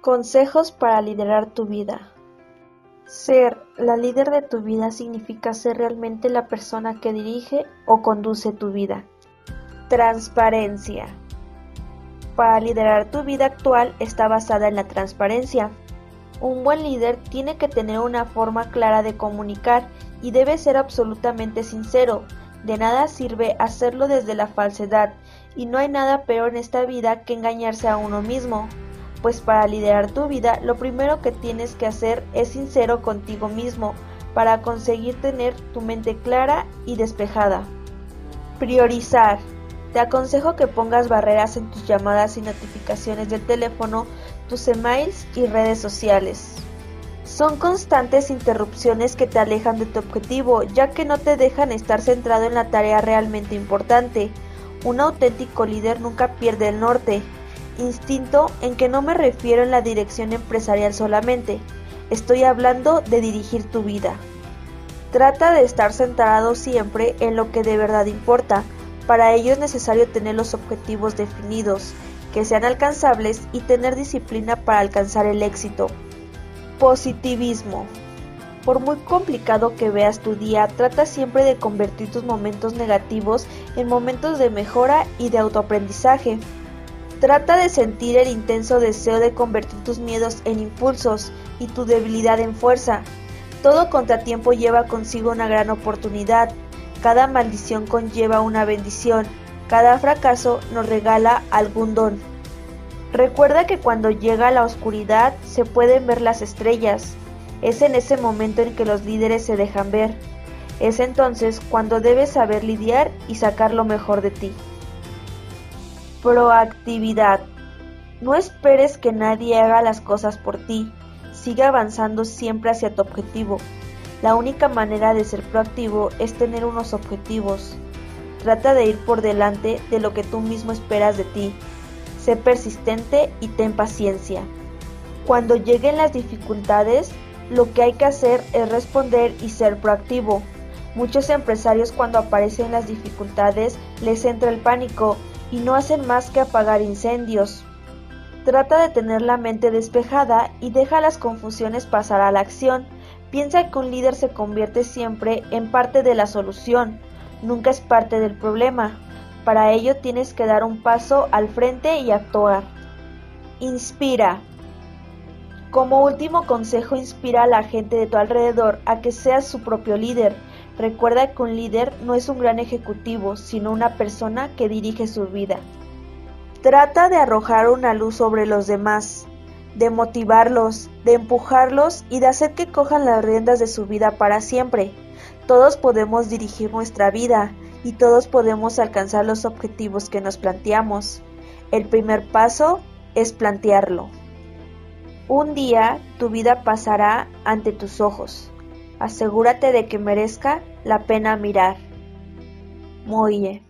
Consejos para liderar tu vida. Ser la líder de tu vida significa ser realmente la persona que dirige o conduce tu vida. Transparencia. Para liderar tu vida actual está basada en la transparencia. Un buen líder tiene que tener una forma clara de comunicar y debe ser absolutamente sincero. De nada sirve hacerlo desde la falsedad, y no hay nada peor en esta vida que engañarse a uno mismo pues para liderar tu vida lo primero que tienes que hacer es sincero contigo mismo para conseguir tener tu mente clara y despejada. Priorizar. Te aconsejo que pongas barreras en tus llamadas y notificaciones del teléfono, tus emails y redes sociales. Son constantes interrupciones que te alejan de tu objetivo, ya que no te dejan estar centrado en la tarea realmente importante. Un auténtico líder nunca pierde el norte, instinto en que no me refiero en la dirección empresarial solamente, estoy hablando de dirigir tu vida. Trata de estar centrado siempre en lo que de verdad importa, para ello es necesario tener los objetivos definidos, que sean alcanzables y tener disciplina para alcanzar el éxito. Positivismo. Por muy complicado que veas tu día, trata siempre de convertir tus momentos negativos en momentos de mejora y de autoaprendizaje. Trata de sentir el intenso deseo de convertir tus miedos en impulsos y tu debilidad en fuerza. Todo contratiempo lleva consigo una gran oportunidad. Cada maldición conlleva una bendición. Cada fracaso nos regala algún don. Recuerda que cuando llega la oscuridad se pueden ver las estrellas. Es en ese momento en que los líderes se dejan ver. Es entonces cuando debes saber lidiar y sacar lo mejor de ti. Proactividad. No esperes que nadie haga las cosas por ti. Sigue avanzando siempre hacia tu objetivo. La única manera de ser proactivo es tener unos objetivos. Trata de ir por delante de lo que tú mismo esperas de ti. Sé persistente y ten paciencia. Cuando lleguen las dificultades, lo que hay que hacer es responder y ser proactivo. Muchos empresarios cuando aparecen las dificultades les entra el pánico y no hacen más que apagar incendios. Trata de tener la mente despejada y deja las confusiones pasar a la acción. Piensa que un líder se convierte siempre en parte de la solución, nunca es parte del problema. Para ello tienes que dar un paso al frente y actuar. Inspira. Como último consejo, inspira a la gente de tu alrededor a que seas su propio líder Recuerda que un líder no es un gran ejecutivo, sino una persona que dirige su vida. Trata de arrojar una luz sobre los demás, de motivarlos, de empujarlos y de hacer que cojan las riendas de su vida para siempre. Todos podemos dirigir nuestra vida y todos podemos alcanzar los objetivos que nos planteamos. El primer paso es plantearlo. Un día tu vida pasará ante tus ojos. Asegúrate de que merezca la pena mirar. Moye